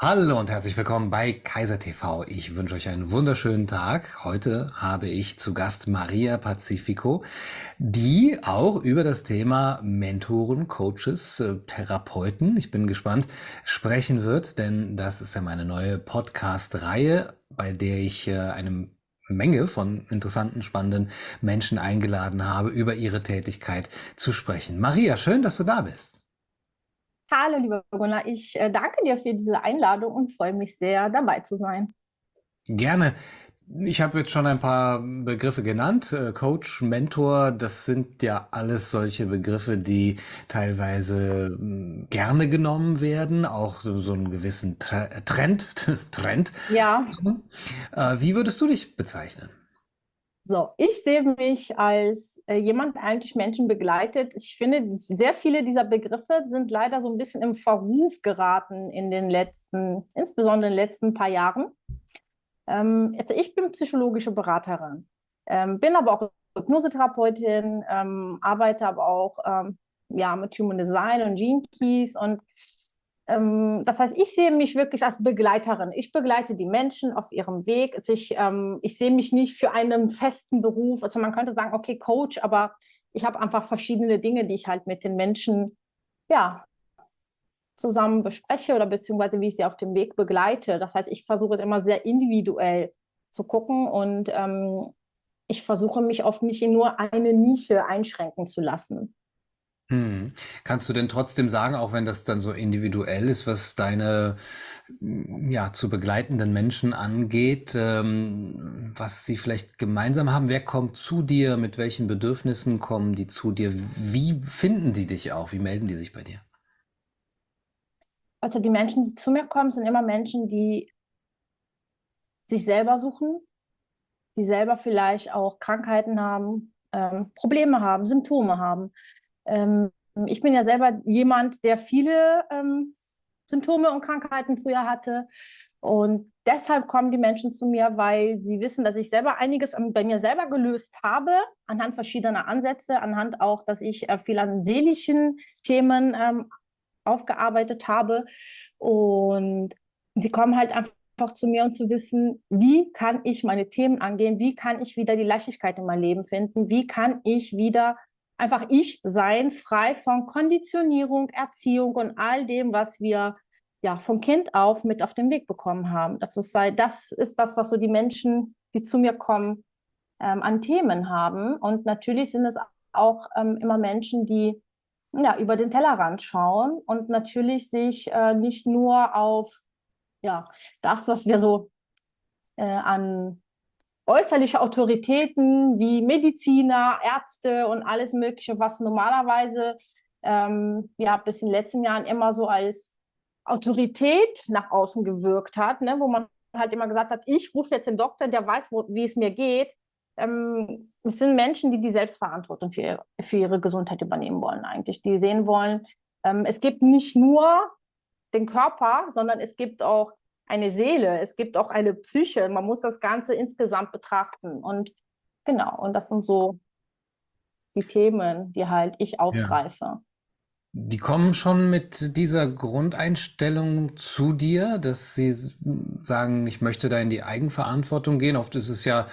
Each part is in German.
Hallo und herzlich willkommen bei Kaiser TV. Ich wünsche euch einen wunderschönen Tag. Heute habe ich zu Gast Maria Pacifico, die auch über das Thema Mentoren, Coaches, äh, Therapeuten, ich bin gespannt, sprechen wird, denn das ist ja meine neue Podcast-Reihe, bei der ich äh, eine Menge von interessanten, spannenden Menschen eingeladen habe, über ihre Tätigkeit zu sprechen. Maria, schön, dass du da bist. Hallo, lieber Gunnar. Ich äh, danke dir für diese Einladung und freue mich sehr, dabei zu sein. Gerne. Ich habe jetzt schon ein paar Begriffe genannt. Äh, Coach, Mentor, das sind ja alles solche Begriffe, die teilweise hm, gerne genommen werden, auch so, einen gewissen Trend. Trend. Ja. Äh, wie würdest du dich bezeichnen? So, ich sehe mich als äh, jemand, der eigentlich Menschen begleitet. Ich finde, sehr viele dieser Begriffe sind leider so ein bisschen im Verruf geraten in den letzten, insbesondere in den letzten paar Jahren. Ähm, also ich bin psychologische Beraterin, ähm, bin aber auch Hypnosetherapeutin, ähm, arbeite aber auch ähm, ja, mit Human Design und Gene Keys und das heißt, ich sehe mich wirklich als Begleiterin. Ich begleite die Menschen auf ihrem Weg. Also ich, ähm, ich sehe mich nicht für einen festen Beruf. Also man könnte sagen, okay, Coach, aber ich habe einfach verschiedene Dinge, die ich halt mit den Menschen ja, zusammen bespreche oder beziehungsweise wie ich sie auf dem Weg begleite. Das heißt, ich versuche es immer sehr individuell zu gucken und ähm, ich versuche mich oft nicht in nur eine Nische einschränken zu lassen. Mhm. Kannst du denn trotzdem sagen, auch wenn das dann so individuell ist, was deine mm, ja, zu begleitenden Menschen angeht, ähm, was sie vielleicht gemeinsam haben? Wer kommt zu dir? Mit welchen Bedürfnissen kommen die zu dir? Wie finden die dich auch? Wie melden die sich bei dir? Also die Menschen, die zu mir kommen, sind immer Menschen, die sich selber suchen, die selber vielleicht auch Krankheiten haben, ähm, Probleme haben, Symptome haben ähm, ich bin ja selber jemand, der viele ähm, Symptome und Krankheiten früher hatte. Und deshalb kommen die Menschen zu mir, weil sie wissen, dass ich selber einiges bei mir selber gelöst habe, anhand verschiedener Ansätze, anhand auch, dass ich äh, viel an seelischen Themen ähm, aufgearbeitet habe. Und sie kommen halt einfach zu mir und zu wissen, wie kann ich meine Themen angehen, wie kann ich wieder die Leichtigkeit in mein Leben finden, wie kann ich wieder einfach ich sein, frei von Konditionierung, Erziehung und all dem, was wir ja von Kind auf mit auf den Weg bekommen haben. Das ist, das ist das, was so die Menschen, die zu mir kommen, ähm, an Themen haben. Und natürlich sind es auch ähm, immer Menschen, die ja, über den Tellerrand schauen und natürlich sich äh, nicht nur auf ja, das, was wir so äh, an äußerliche Autoritäten wie Mediziner, Ärzte und alles Mögliche, was normalerweise ähm, ja bis in den letzten Jahren immer so als Autorität nach außen gewirkt hat, ne? wo man halt immer gesagt hat, ich rufe jetzt den Doktor, der weiß, wo, wie es mir geht. Ähm, es sind Menschen, die die Selbstverantwortung für, für ihre Gesundheit übernehmen wollen eigentlich, die sehen wollen, ähm, es gibt nicht nur den Körper, sondern es gibt auch eine Seele, es gibt auch eine Psyche. Man muss das Ganze insgesamt betrachten. Und genau, und das sind so die Themen, die halt ich aufgreife. Ja. Die kommen schon mit dieser Grundeinstellung zu dir, dass sie sagen, ich möchte da in die Eigenverantwortung gehen. Oft ist es ja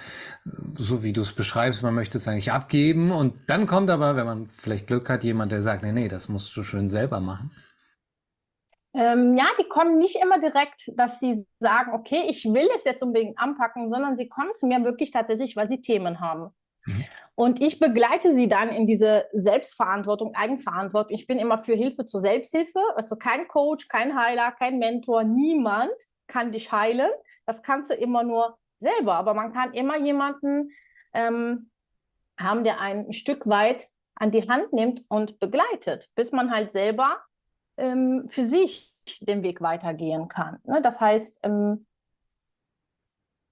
so, wie du es beschreibst, man möchte es eigentlich abgeben. Und dann kommt aber, wenn man vielleicht Glück hat, jemand, der sagt, nee, nee, das musst du schön selber machen. Ähm, ja, die kommen nicht immer direkt, dass sie sagen, okay, ich will es jetzt unbedingt anpacken, sondern sie kommen zu mir wirklich tatsächlich, weil sie Themen haben. Mhm. Und ich begleite sie dann in diese Selbstverantwortung, Eigenverantwortung. Ich bin immer für Hilfe zur Selbsthilfe, also kein Coach, kein Heiler, kein Mentor, niemand kann dich heilen. Das kannst du immer nur selber. Aber man kann immer jemanden ähm, haben, der ein Stück weit an die Hand nimmt und begleitet, bis man halt selber ähm, für sich den Weg weitergehen kann. Ne? Das heißt, ähm,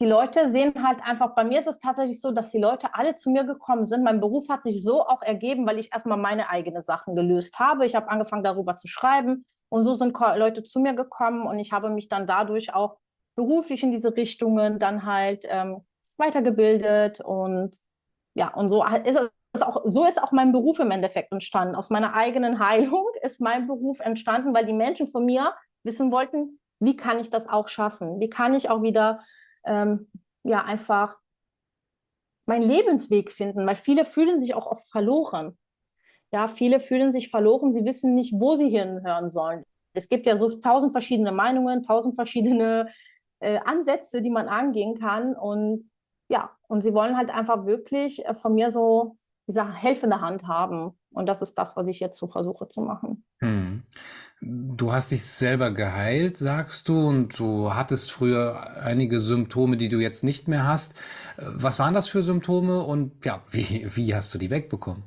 die Leute sehen halt einfach, bei mir ist es tatsächlich so, dass die Leute alle zu mir gekommen sind. Mein Beruf hat sich so auch ergeben, weil ich erstmal meine eigenen Sachen gelöst habe. Ich habe angefangen darüber zu schreiben und so sind Leute zu mir gekommen und ich habe mich dann dadurch auch beruflich in diese Richtungen dann halt ähm, weitergebildet und ja, und so ist es auch, so ist auch mein Beruf im Endeffekt entstanden. Aus meiner eigenen Heilung ist mein Beruf entstanden, weil die Menschen von mir wissen wollten, wie kann ich das auch schaffen? Wie kann ich auch wieder ähm, ja einfach meinen Lebensweg finden? Weil viele fühlen sich auch oft verloren. Ja, viele fühlen sich verloren, sie wissen nicht, wo sie hinhören sollen. Es gibt ja so tausend verschiedene Meinungen, tausend verschiedene äh, Ansätze, die man angehen kann. Und ja, und sie wollen halt einfach wirklich äh, von mir so diese helfende Hand haben. Und das ist das, was ich jetzt so versuche zu machen. Hm. Du hast dich selber geheilt, sagst du, und du hattest früher einige Symptome, die du jetzt nicht mehr hast. Was waren das für Symptome und ja, wie, wie hast du die wegbekommen?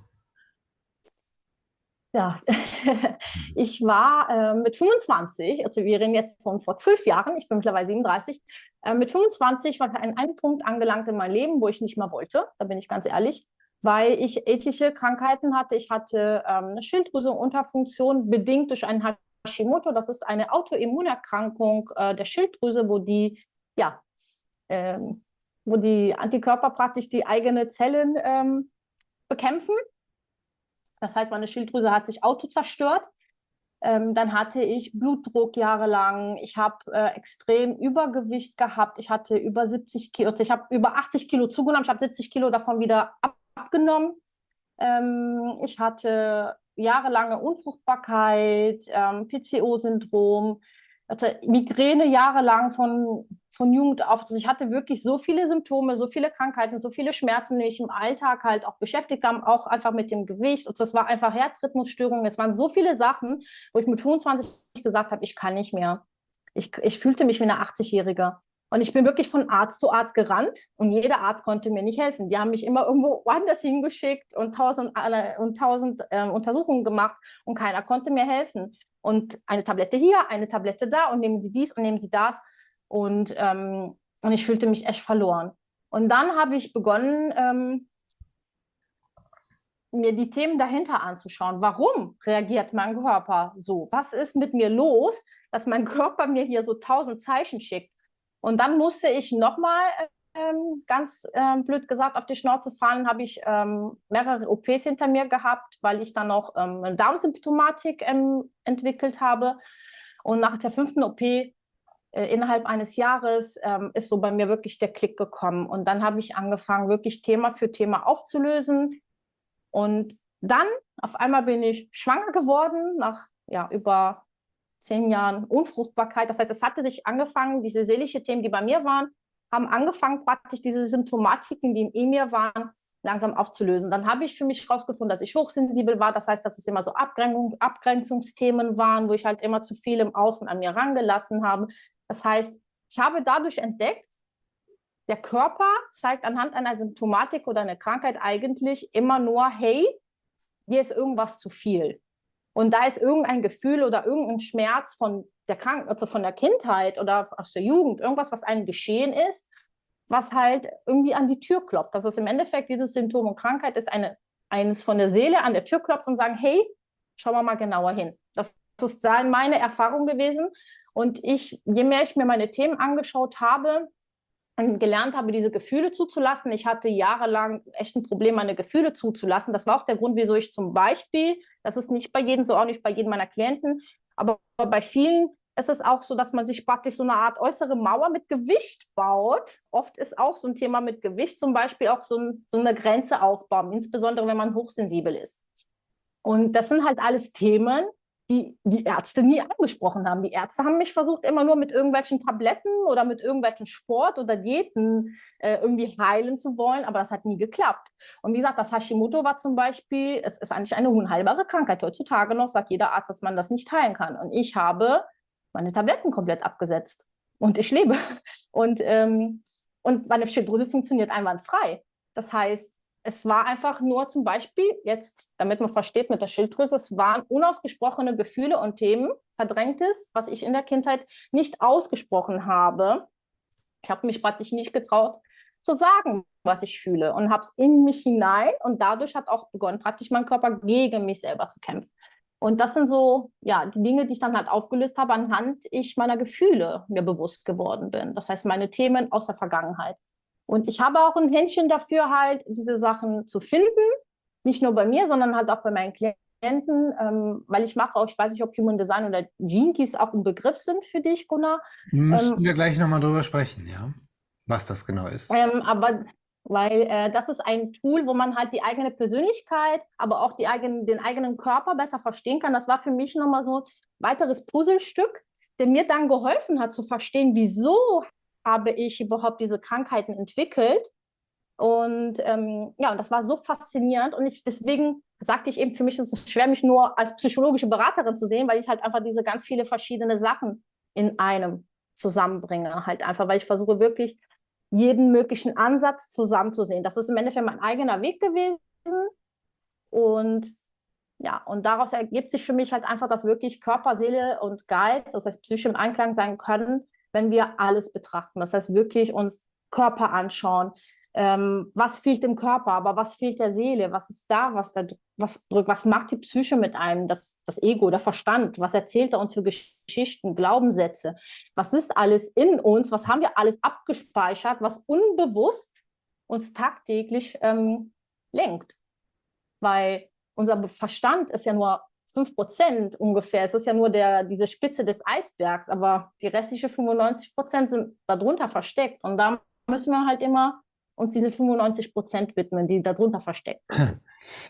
Ja, ich war äh, mit 25, also wir reden jetzt von vor zwölf Jahren, ich bin mittlerweile 37, äh, mit 25 war ich an einem Punkt angelangt in meinem Leben, wo ich nicht mehr wollte, da bin ich ganz ehrlich, weil ich etliche Krankheiten hatte. Ich hatte ähm, eine Schilddrüsenunterfunktion, bedingt durch ein Hashimoto, das ist eine Autoimmunerkrankung äh, der Schilddrüse, wo die, ja, ähm, wo die Antikörper praktisch die eigenen Zellen ähm, bekämpfen das heißt, meine Schilddrüse hat sich auto zerstört. Ähm, dann hatte ich Blutdruck jahrelang. Ich habe äh, extrem Übergewicht gehabt. Ich hatte über 70 Kilo, also ich habe über 80 Kilo zugenommen. Ich habe 70 Kilo davon wieder ab abgenommen. Ähm, ich hatte jahrelange Unfruchtbarkeit, ähm, PCO-Syndrom hatte Migräne jahrelang von, von Jugend auf. Also ich hatte wirklich so viele Symptome, so viele Krankheiten, so viele Schmerzen, die mich im Alltag halt auch beschäftigt haben, auch einfach mit dem Gewicht. Und das war einfach Herzrhythmusstörungen. Es waren so viele Sachen, wo ich mit 25 gesagt habe, ich kann nicht mehr. Ich, ich fühlte mich wie eine 80-Jährige. Und ich bin wirklich von Arzt zu Arzt gerannt und jeder Arzt konnte mir nicht helfen. Die haben mich immer irgendwo woanders hingeschickt und tausend, und tausend äh, Untersuchungen gemacht und keiner konnte mir helfen und eine Tablette hier, eine Tablette da und nehmen Sie dies und nehmen Sie das. Und, ähm, und ich fühlte mich echt verloren. Und dann habe ich begonnen, ähm, mir die Themen dahinter anzuschauen. Warum reagiert mein Körper so? Was ist mit mir los, dass mein Körper mir hier so tausend Zeichen schickt? Und dann musste ich nochmal ähm, ganz ähm, blöd gesagt, auf die Schnauze fallen, habe ich ähm, mehrere OPs hinter mir gehabt, weil ich dann noch ähm, eine Darmsymptomatik ähm, entwickelt habe. Und nach der fünften OP äh, innerhalb eines Jahres ähm, ist so bei mir wirklich der Klick gekommen. Und dann habe ich angefangen, wirklich Thema für Thema aufzulösen. Und dann auf einmal bin ich schwanger geworden, nach ja, über zehn Jahren Unfruchtbarkeit. Das heißt, es hatte sich angefangen, diese seelische Themen, die bei mir waren, haben angefangen, praktisch diese Symptomatiken, die in mir waren, langsam aufzulösen. Dann habe ich für mich herausgefunden, dass ich hochsensibel war. Das heißt, dass es immer so Abgrenzung, Abgrenzungsthemen waren, wo ich halt immer zu viel im Außen an mir rangelassen habe. Das heißt, ich habe dadurch entdeckt, der Körper zeigt anhand einer Symptomatik oder einer Krankheit eigentlich immer nur, hey, dir ist irgendwas zu viel. Und da ist irgendein Gefühl oder irgendein Schmerz von der Krank also von der Kindheit oder aus der Jugend, irgendwas, was einem geschehen ist, was halt irgendwie an die Tür klopft. Das ist im Endeffekt dieses Symptom und Krankheit ist eine, eines von der Seele an der Tür klopft und sagen, hey, schauen wir mal genauer hin. Das ist dann meine Erfahrung gewesen. Und ich, je mehr ich mir meine Themen angeschaut habe, und gelernt habe, diese Gefühle zuzulassen. Ich hatte jahrelang echt ein Problem, meine Gefühle zuzulassen. Das war auch der Grund, wieso ich zum Beispiel, das ist nicht bei jedem so, auch nicht bei jedem meiner Klienten, aber bei vielen ist es auch so, dass man sich praktisch so eine Art äußere Mauer mit Gewicht baut. Oft ist auch so ein Thema mit Gewicht zum Beispiel auch so, ein, so eine Grenze aufbauen, insbesondere wenn man hochsensibel ist. Und das sind halt alles Themen, die die Ärzte nie angesprochen haben. Die Ärzte haben mich versucht, immer nur mit irgendwelchen Tabletten oder mit irgendwelchen Sport- oder Diäten äh, irgendwie heilen zu wollen, aber das hat nie geklappt. Und wie gesagt, das Hashimoto war zum Beispiel, es ist eigentlich eine unheilbare Krankheit. Heutzutage noch sagt jeder Arzt, dass man das nicht heilen kann. Und ich habe meine Tabletten komplett abgesetzt und ich lebe. Und, ähm, und meine Schilddrüse funktioniert einwandfrei. Das heißt, es war einfach nur zum Beispiel jetzt, damit man versteht mit der Schilddrüse, es waren unausgesprochene Gefühle und Themen, verdrängtes, was ich in der Kindheit nicht ausgesprochen habe. Ich habe mich praktisch nicht getraut zu sagen, was ich fühle und habe es in mich hinein und dadurch hat auch begonnen, praktisch mein Körper gegen mich selber zu kämpfen. Und das sind so, ja, die Dinge, die ich dann halt aufgelöst habe, anhand ich meiner Gefühle mir bewusst geworden bin. Das heißt, meine Themen aus der Vergangenheit. Und ich habe auch ein Händchen dafür, halt diese Sachen zu finden. Nicht nur bei mir, sondern halt auch bei meinen Klienten, ähm, weil ich mache auch, ich weiß nicht, ob Human Design oder Jinkies auch ein Begriff sind für dich, Gunnar. Müssen ähm, wir gleich nochmal drüber sprechen, ja, was das genau ist. Ähm, aber weil äh, das ist ein Tool, wo man halt die eigene Persönlichkeit, aber auch die eigenen, den eigenen Körper besser verstehen kann. Das war für mich nochmal so ein weiteres Puzzlestück, der mir dann geholfen hat zu verstehen, wieso habe ich überhaupt diese Krankheiten entwickelt. Und ähm, ja, und das war so faszinierend. Und ich deswegen sagte ich eben, für mich ist es schwer, mich nur als psychologische Beraterin zu sehen, weil ich halt einfach diese ganz viele verschiedene Sachen in einem zusammenbringe. Halt einfach, weil ich versuche wirklich jeden möglichen Ansatz zusammenzusehen. Das ist im Endeffekt mein eigener Weg gewesen. Und ja, und daraus ergibt sich für mich halt einfach, dass wirklich Körper, Seele und Geist, das heißt Psyche im Einklang sein können, wenn wir alles betrachten. Das heißt wirklich uns Körper anschauen, ähm, was fehlt dem Körper, aber was fehlt der Seele, was ist da, was da was drückt, was macht die Psyche mit einem, das, das Ego, der Verstand, was erzählt er uns für Geschichten, Glaubenssätze, was ist alles in uns, was haben wir alles abgespeichert, was unbewusst uns tagtäglich ähm, lenkt. Weil unser Verstand ist ja nur 5% ungefähr. Es ist ja nur der, diese Spitze des Eisbergs, aber die restlichen 95% sind darunter versteckt. Und da müssen wir halt immer uns diese 95 Prozent widmen, die darunter verstecken.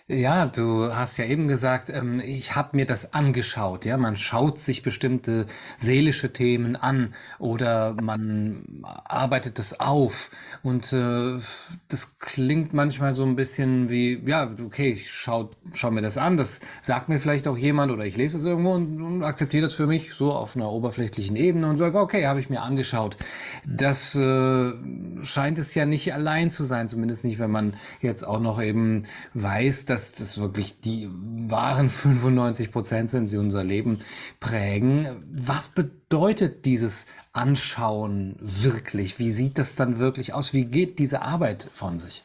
Ja, du hast ja eben gesagt, ähm, ich habe mir das angeschaut. Ja, man schaut sich bestimmte seelische Themen an oder man arbeitet das auf. Und äh, das klingt manchmal so ein bisschen wie, ja, okay, ich schau, schau mir das an, das sagt mir vielleicht auch jemand oder ich lese es irgendwo und, und akzeptiere das für mich so auf einer oberflächlichen Ebene und sage, okay, habe ich mir angeschaut. Das äh, scheint es ja nicht allein zu sein, zumindest nicht, wenn man jetzt auch noch eben weiß, weiß, dass das wirklich die wahren 95 Prozent sind, die unser Leben prägen. Was bedeutet dieses Anschauen wirklich? Wie sieht das dann wirklich aus? Wie geht diese Arbeit von sich?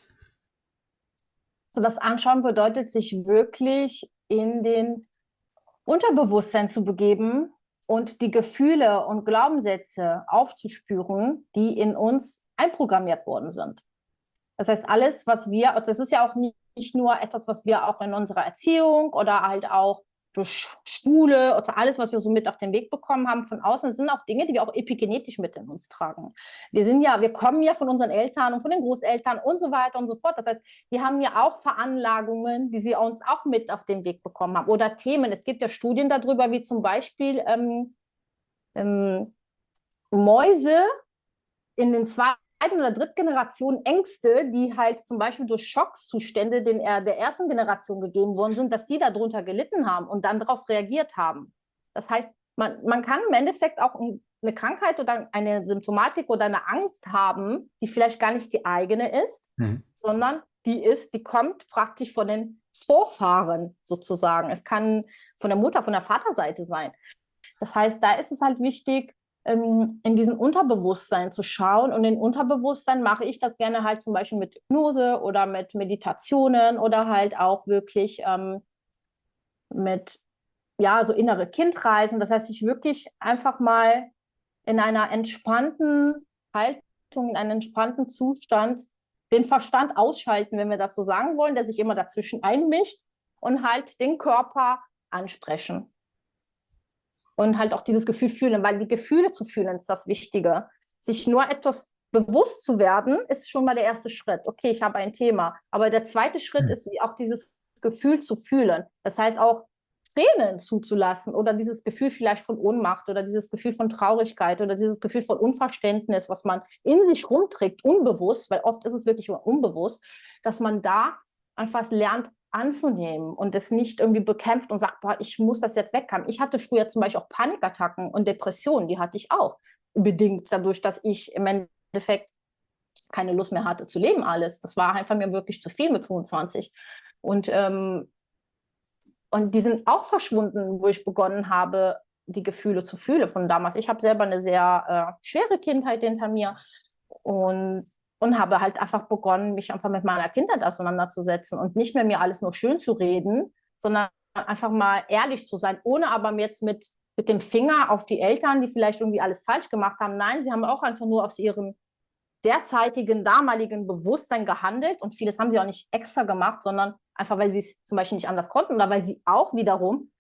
So, das Anschauen bedeutet, sich wirklich in den Unterbewusstsein zu begeben und die Gefühle und Glaubenssätze aufzuspüren, die in uns einprogrammiert worden sind. Das heißt, alles, was wir, das ist ja auch nicht nicht nur etwas, was wir auch in unserer Erziehung oder halt auch durch Schule oder alles, was wir so mit auf den Weg bekommen haben von außen, sind auch Dinge, die wir auch epigenetisch mit in uns tragen. Wir sind ja, wir kommen ja von unseren Eltern und von den Großeltern und so weiter und so fort. Das heißt, die haben ja auch Veranlagungen, die sie uns auch mit auf den Weg bekommen haben. Oder Themen. Es gibt ja Studien darüber, wie zum Beispiel ähm, ähm, Mäuse in den zwei zweiten oder dritten Generation Ängste, die halt zum Beispiel durch Schockzustände den, der ersten Generation gegeben worden sind, dass sie darunter gelitten haben und dann darauf reagiert haben. Das heißt, man, man kann im Endeffekt auch eine Krankheit oder eine Symptomatik oder eine Angst haben, die vielleicht gar nicht die eigene ist, mhm. sondern die ist, die kommt praktisch von den Vorfahren sozusagen. Es kann von der Mutter, von der Vaterseite sein. Das heißt, da ist es halt wichtig, in diesen Unterbewusstsein zu schauen. Und in Unterbewusstsein mache ich das gerne halt zum Beispiel mit Hypnose oder mit Meditationen oder halt auch wirklich ähm, mit, ja, so innere Kindreisen. Das heißt, ich wirklich einfach mal in einer entspannten Haltung, in einem entspannten Zustand den Verstand ausschalten, wenn wir das so sagen wollen, der sich immer dazwischen einmischt und halt den Körper ansprechen und halt auch dieses Gefühl fühlen, weil die Gefühle zu fühlen ist das Wichtige. Sich nur etwas bewusst zu werden, ist schon mal der erste Schritt. Okay, ich habe ein Thema. Aber der zweite Schritt mhm. ist auch dieses Gefühl zu fühlen. Das heißt auch Tränen zuzulassen oder dieses Gefühl vielleicht von Ohnmacht oder dieses Gefühl von Traurigkeit oder dieses Gefühl von Unverständnis, was man in sich rumträgt, unbewusst, weil oft ist es wirklich unbewusst, dass man da einfach lernt, anzunehmen und es nicht irgendwie bekämpft und sagt, boah, ich muss das jetzt weghaben. Ich hatte früher zum Beispiel auch Panikattacken und Depressionen, die hatte ich auch. Bedingt dadurch, dass ich im Endeffekt keine Lust mehr hatte zu leben alles. Das war einfach mir wirklich zu viel mit 25. Und, ähm, und die sind auch verschwunden, wo ich begonnen habe, die Gefühle zu fühlen von damals. Ich habe selber eine sehr äh, schwere Kindheit hinter mir und und habe halt einfach begonnen, mich einfach mit meiner Kindheit auseinanderzusetzen und nicht mehr mir alles nur schön zu reden, sondern einfach mal ehrlich zu sein, ohne aber jetzt mit, mit dem Finger auf die Eltern, die vielleicht irgendwie alles falsch gemacht haben. Nein, sie haben auch einfach nur aus ihrem derzeitigen, damaligen Bewusstsein gehandelt und vieles haben sie auch nicht extra gemacht, sondern einfach weil sie es zum Beispiel nicht anders konnten oder weil sie auch wiederum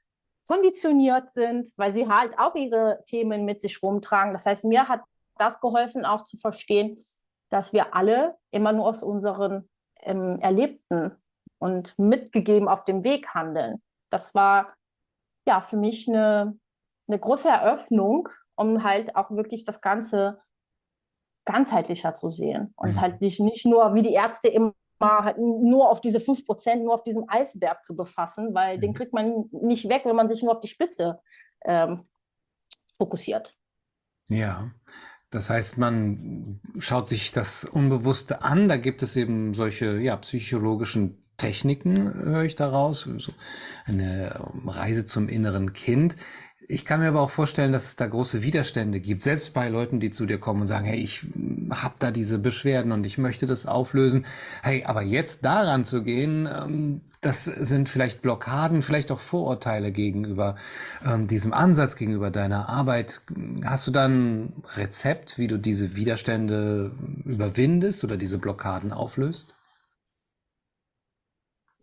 konditioniert sind, weil sie halt auch ihre Themen mit sich rumtragen. Das heißt, mir hat das geholfen, auch zu verstehen, dass wir alle immer nur aus unseren ähm, Erlebten und mitgegeben auf dem Weg handeln. Das war ja für mich eine, eine große Eröffnung, um halt auch wirklich das Ganze ganzheitlicher zu sehen und mhm. halt nicht, nicht nur wie die Ärzte immer halt nur auf diese 5%, nur auf diesem Eisberg zu befassen, weil mhm. den kriegt man nicht weg, wenn man sich nur auf die Spitze ähm, fokussiert. Ja, das heißt, man schaut sich das Unbewusste an. Da gibt es eben solche ja, psychologischen Techniken, höre ich daraus. So eine Reise zum inneren Kind. Ich kann mir aber auch vorstellen, dass es da große Widerstände gibt, selbst bei Leuten, die zu dir kommen und sagen, hey, ich habe da diese Beschwerden und ich möchte das auflösen. Hey, aber jetzt daran zu gehen, ähm, das sind vielleicht Blockaden, vielleicht auch Vorurteile gegenüber ähm, diesem Ansatz, gegenüber deiner Arbeit. Hast du dann ein Rezept, wie du diese Widerstände überwindest oder diese Blockaden auflöst?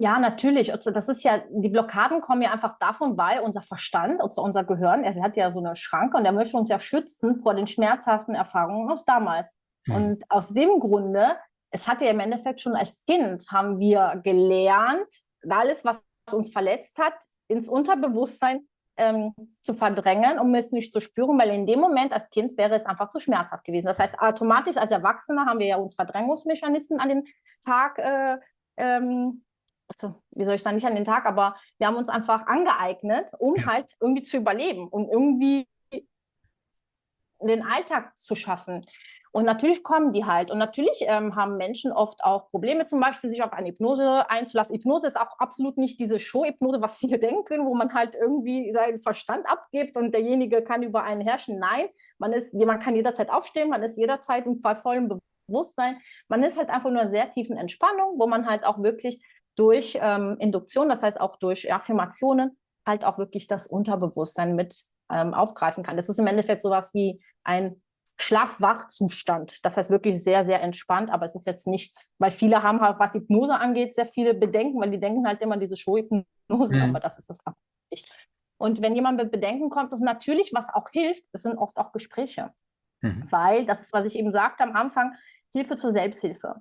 Ja, natürlich. Also das ist ja, die Blockaden kommen ja einfach davon, weil unser Verstand, also unser Gehirn, er hat ja so eine Schranke und er möchte uns ja schützen vor den schmerzhaften Erfahrungen aus damals. Mhm. Und aus dem Grunde, es hat ja im Endeffekt schon als Kind, haben wir gelernt, alles, was uns verletzt hat, ins Unterbewusstsein ähm, zu verdrängen, um es nicht zu spüren, weil in dem Moment als Kind wäre es einfach zu schmerzhaft gewesen. Das heißt, automatisch als Erwachsener haben wir ja uns Verdrängungsmechanismen an den Tag äh, ähm, also, wie soll ich sagen, nicht an den Tag, aber wir haben uns einfach angeeignet, um ja. halt irgendwie zu überleben, um irgendwie den Alltag zu schaffen. Und natürlich kommen die halt. Und natürlich ähm, haben Menschen oft auch Probleme, zum Beispiel sich auf eine Hypnose einzulassen. Hypnose ist auch absolut nicht diese Show-Hypnose, was viele denken, wo man halt irgendwie seinen Verstand abgibt und derjenige kann über einen herrschen. Nein, man, ist, man kann jederzeit aufstehen, man ist jederzeit im vollen Bewusstsein. Man ist halt einfach nur in sehr tiefen Entspannung, wo man halt auch wirklich durch ähm, Induktion, das heißt auch durch Affirmationen, halt auch wirklich das Unterbewusstsein mit ähm, aufgreifen kann. Das ist im Endeffekt sowas wie ein Schlaf-Wach-Zustand. Das heißt wirklich sehr, sehr entspannt, aber es ist jetzt nichts, weil viele haben halt, was Hypnose angeht, sehr viele Bedenken, weil die denken halt immer diese Show-Hypnose, mhm. aber das ist es nicht. Und wenn jemand mit Bedenken kommt, das natürlich, was auch hilft, das sind oft auch Gespräche. Mhm. Weil, das ist, was ich eben sagte am Anfang, Hilfe zur Selbsthilfe.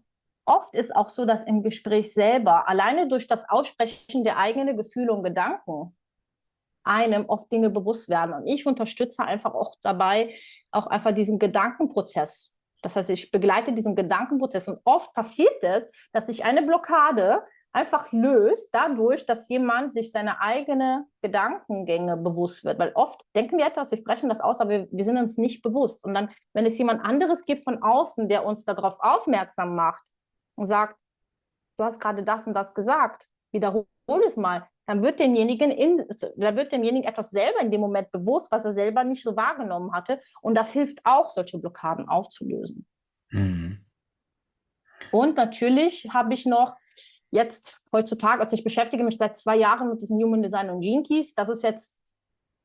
Oft ist auch so, dass im Gespräch selber, alleine durch das Aussprechen der eigenen Gefühle und Gedanken, einem oft Dinge bewusst werden. Und ich unterstütze einfach auch dabei, auch einfach diesen Gedankenprozess. Das heißt, ich begleite diesen Gedankenprozess. Und oft passiert es, dass sich eine Blockade einfach löst, dadurch, dass jemand sich seine eigenen Gedankengänge bewusst wird. Weil oft denken wir etwas, wir sprechen das aus, aber wir, wir sind uns nicht bewusst. Und dann, wenn es jemand anderes gibt von außen, der uns darauf aufmerksam macht, und sagt, du hast gerade das und das gesagt, wiederhole es mal, dann wird demjenigen, in, da wird demjenigen etwas selber in dem Moment bewusst, was er selber nicht so wahrgenommen hatte. Und das hilft auch, solche Blockaden aufzulösen. Mhm. Und natürlich habe ich noch jetzt heutzutage, also ich beschäftige mich seit zwei Jahren mit diesem Human Design und Gene Keys. Das ist jetzt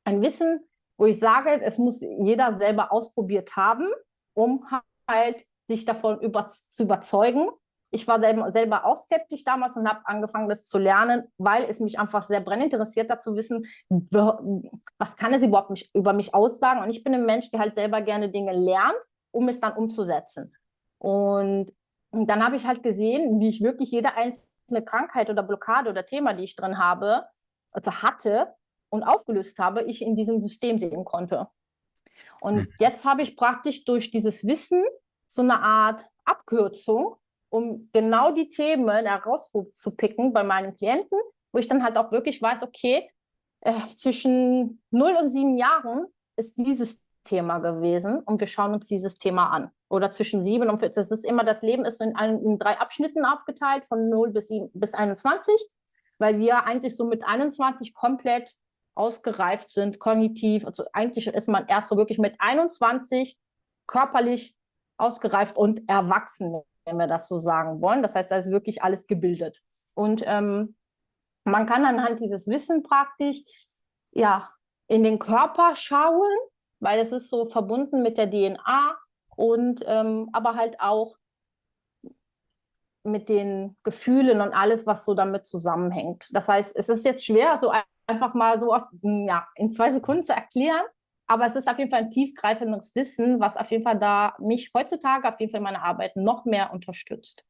ein Wissen, wo ich sage, es muss jeder selber ausprobiert haben, um halt sich davon über, zu überzeugen, ich war selber auch skeptisch damals und habe angefangen, das zu lernen, weil es mich einfach sehr brennend interessiert hat, zu wissen, was kann es überhaupt mich, über mich aussagen. Und ich bin ein Mensch, der halt selber gerne Dinge lernt, um es dann umzusetzen. Und, dann habe ich halt gesehen, wie ich wirklich jede einzelne Krankheit oder Blockade oder Thema, die ich drin habe, also hatte und aufgelöst habe, ich in diesem System sehen konnte. Und hm. jetzt habe ich praktisch durch dieses Wissen so eine Art Abkürzung, um genau die Themen herauszupicken bei meinen Klienten, wo ich dann halt auch wirklich weiß, okay, äh, zwischen 0 und 7 Jahren ist dieses Thema gewesen und wir schauen uns dieses Thema an. Oder zwischen 7 und 14. Das ist immer, das Leben ist in, ein, in drei Abschnitten aufgeteilt, von 0 bis, 7, bis 21, weil wir eigentlich so mit 21 komplett ausgereift sind, kognitiv. Also eigentlich ist man erst so wirklich mit 21 körperlich ausgereift und erwachsen wenn wir das so sagen wollen. Das heißt, da ist wirklich alles gebildet. Und ähm, man kann anhand dieses Wissen praktisch ja in den Körper schauen, weil es ist so verbunden mit der DNA und ähm, aber halt auch mit den Gefühlen und alles, was so damit zusammenhängt. Das heißt, es ist jetzt schwer, so einfach mal so auf, ja, in zwei Sekunden zu erklären, aber es ist auf jeden Fall ein tiefgreifendes Wissen, was auf jeden Fall da mich heutzutage auf jeden Fall in meiner Arbeit noch mehr unterstützt.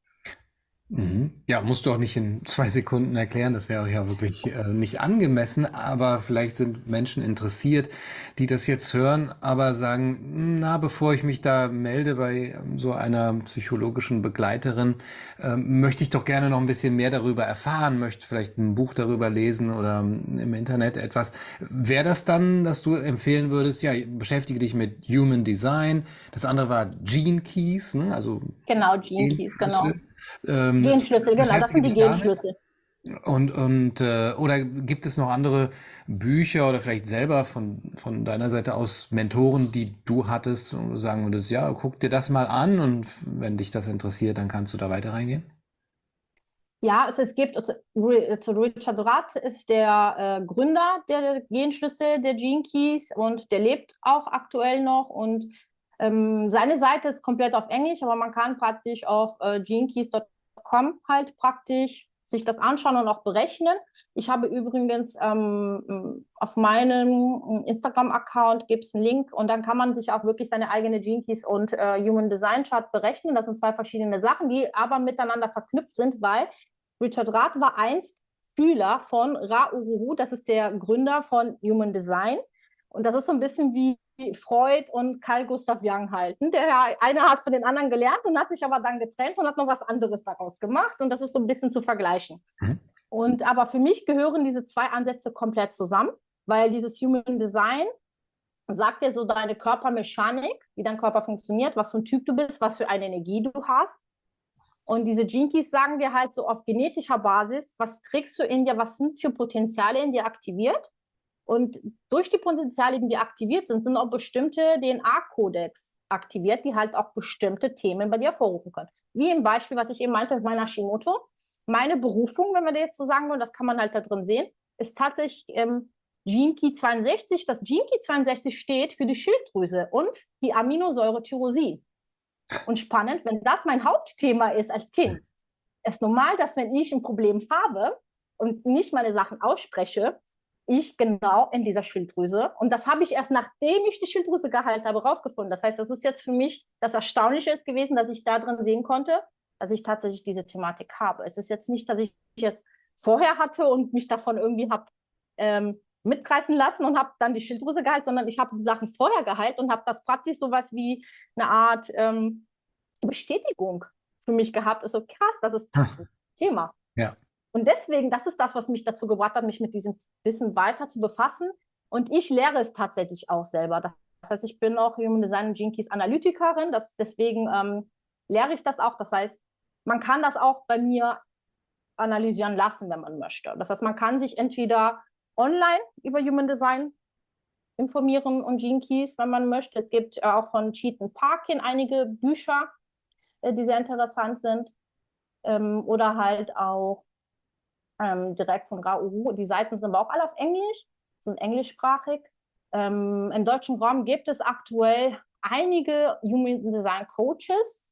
Mhm. Ja, musst du auch nicht in zwei Sekunden erklären, das wäre ja wirklich äh, nicht angemessen, aber vielleicht sind Menschen interessiert, die das jetzt hören, aber sagen, na, bevor ich mich da melde bei ähm, so einer psychologischen Begleiterin, äh, möchte ich doch gerne noch ein bisschen mehr darüber erfahren, möchte vielleicht ein Buch darüber lesen oder ähm, im Internet etwas. Wäre das dann, dass du empfehlen würdest, ja, beschäftige dich mit Human Design, das andere war Gene Keys, ne? also Genau, Gene Keys, genau. Ähm, Genschlüssel, genau, das sind die Genschlüssel. Und, und äh, oder gibt es noch andere Bücher oder vielleicht selber von, von deiner Seite aus Mentoren, die du hattest und du sagen würdest, ja, guck dir das mal an und wenn dich das interessiert, dann kannst du da weiter reingehen? Ja, also es gibt, also, also Richard Rath ist der äh, Gründer der Genschlüssel der Gene Keys und der lebt auch aktuell noch und ähm, seine Seite ist komplett auf Englisch, aber man kann praktisch auf äh, genekeys.com halt praktisch sich das anschauen und auch berechnen. Ich habe übrigens ähm, auf meinem Instagram-Account gibt es einen Link und dann kann man sich auch wirklich seine eigene Gene und äh, Human Design Chart berechnen. Das sind zwei verschiedene Sachen, die aber miteinander verknüpft sind, weil Richard Rath war einst Schüler von Ra Uruhu, das ist der Gründer von Human Design. Und das ist so ein bisschen wie Freud und Carl Gustav Jung halten. Der eine hat von den anderen gelernt und hat sich aber dann getrennt und hat noch was anderes daraus gemacht. Und das ist so ein bisschen zu vergleichen. Mhm. Und aber für mich gehören diese zwei Ansätze komplett zusammen, weil dieses Human Design sagt dir so deine Körpermechanik, wie dein Körper funktioniert, was für ein Typ du bist, was für eine Energie du hast. Und diese Jinkies sagen dir halt so auf genetischer Basis, was trägst du in dir, was sind für Potenziale in dir aktiviert und durch die Potenziale, die aktiviert sind, sind auch bestimmte DNA-Kodex aktiviert, die halt auch bestimmte Themen bei dir hervorrufen können. Wie im Beispiel, was ich eben meinte mit meiner Hashimoto. Meine Berufung, wenn wir das jetzt so sagen wollen, das kann man halt da drin sehen, ist tatsächlich ähm, Gene Key 62. Das Gene Key 62 steht für die Schilddrüse und die Aminosäure Tyrosin. Und spannend, wenn das mein Hauptthema ist als Kind, ist normal, dass wenn ich ein Problem habe und nicht meine Sachen ausspreche, ich genau in dieser Schilddrüse. Und das habe ich erst nachdem ich die Schilddrüse geheilt habe, rausgefunden. Das heißt, das ist jetzt für mich das Erstaunliche ist gewesen, dass ich da drin sehen konnte, dass ich tatsächlich diese Thematik habe. Es ist jetzt nicht, dass ich jetzt vorher hatte und mich davon irgendwie habe ähm, mitreißen lassen und habe dann die Schilddrüse geheilt, sondern ich habe die Sachen vorher geheilt und habe das praktisch sowas wie eine Art ähm, Bestätigung für mich gehabt. Ist so krass, das ist das Thema. Ja. Und deswegen, das ist das, was mich dazu gebracht hat, mich mit diesem Wissen weiter zu befassen. Und ich lehre es tatsächlich auch selber. Das heißt, ich bin auch Human Design Jinkies Analytikerin. Das, deswegen ähm, lehre ich das auch. Das heißt, man kann das auch bei mir analysieren lassen, wenn man möchte. Das heißt, man kann sich entweder online über Human Design informieren und Gene Keys, wenn man möchte. Es gibt auch von Cheaton Parkin einige Bücher, äh, die sehr interessant sind. Ähm, oder halt auch ähm, direkt von RAUU. Die Seiten sind aber auch alle auf Englisch, sind englischsprachig. Ähm, Im deutschen Raum gibt es aktuell einige Human Design Coaches,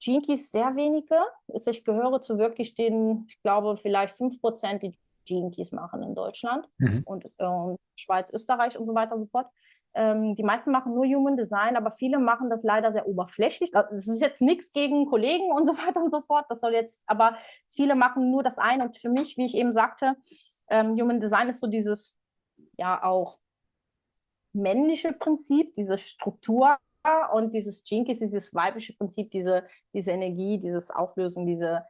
Jinkies sehr wenige. Also ich gehöre zu wirklich den, ich glaube, vielleicht 5%, die Jinkies machen in Deutschland mhm. und äh, Schweiz, Österreich und so weiter und so fort. Ähm, die meisten machen nur Human Design, aber viele machen das leider sehr oberflächlich. Das ist jetzt nichts gegen Kollegen und so weiter und so fort. Das soll jetzt, aber viele machen nur das eine. Und für mich, wie ich eben sagte, ähm, Human Design ist so dieses, ja, auch männliche Prinzip, diese Struktur und dieses Jinkies, dieses weibliche Prinzip, diese, diese Energie, dieses Auflösung, diese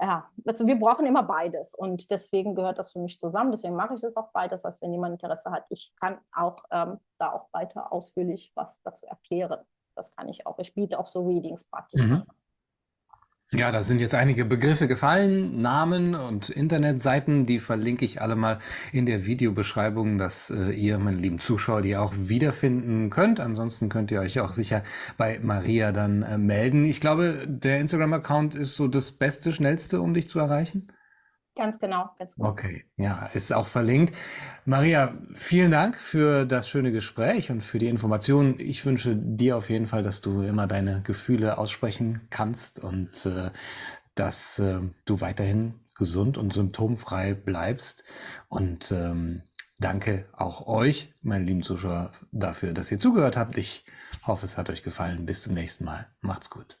ja, also wir brauchen immer beides und deswegen gehört das für mich zusammen. Deswegen mache ich das auch beides, als wenn jemand Interesse hat. Ich kann auch ähm, da auch weiter ausführlich was dazu erklären. Das kann ich auch. Ich biete auch so Readings praktisch mhm. Ja, da sind jetzt einige Begriffe gefallen, Namen und Internetseiten, die verlinke ich alle mal in der Videobeschreibung, dass äh, ihr, meine lieben Zuschauer, die auch wiederfinden könnt. Ansonsten könnt ihr euch auch sicher bei Maria dann äh, melden. Ich glaube, der Instagram-Account ist so das beste, schnellste, um dich zu erreichen. Ganz genau, ganz gut. Okay, ja, ist auch verlinkt. Maria, vielen Dank für das schöne Gespräch und für die Informationen. Ich wünsche dir auf jeden Fall, dass du immer deine Gefühle aussprechen kannst und äh, dass äh, du weiterhin gesund und symptomfrei bleibst. Und ähm, danke auch euch, meine lieben Zuschauer, dafür, dass ihr zugehört habt. Ich hoffe, es hat euch gefallen. Bis zum nächsten Mal. Macht's gut.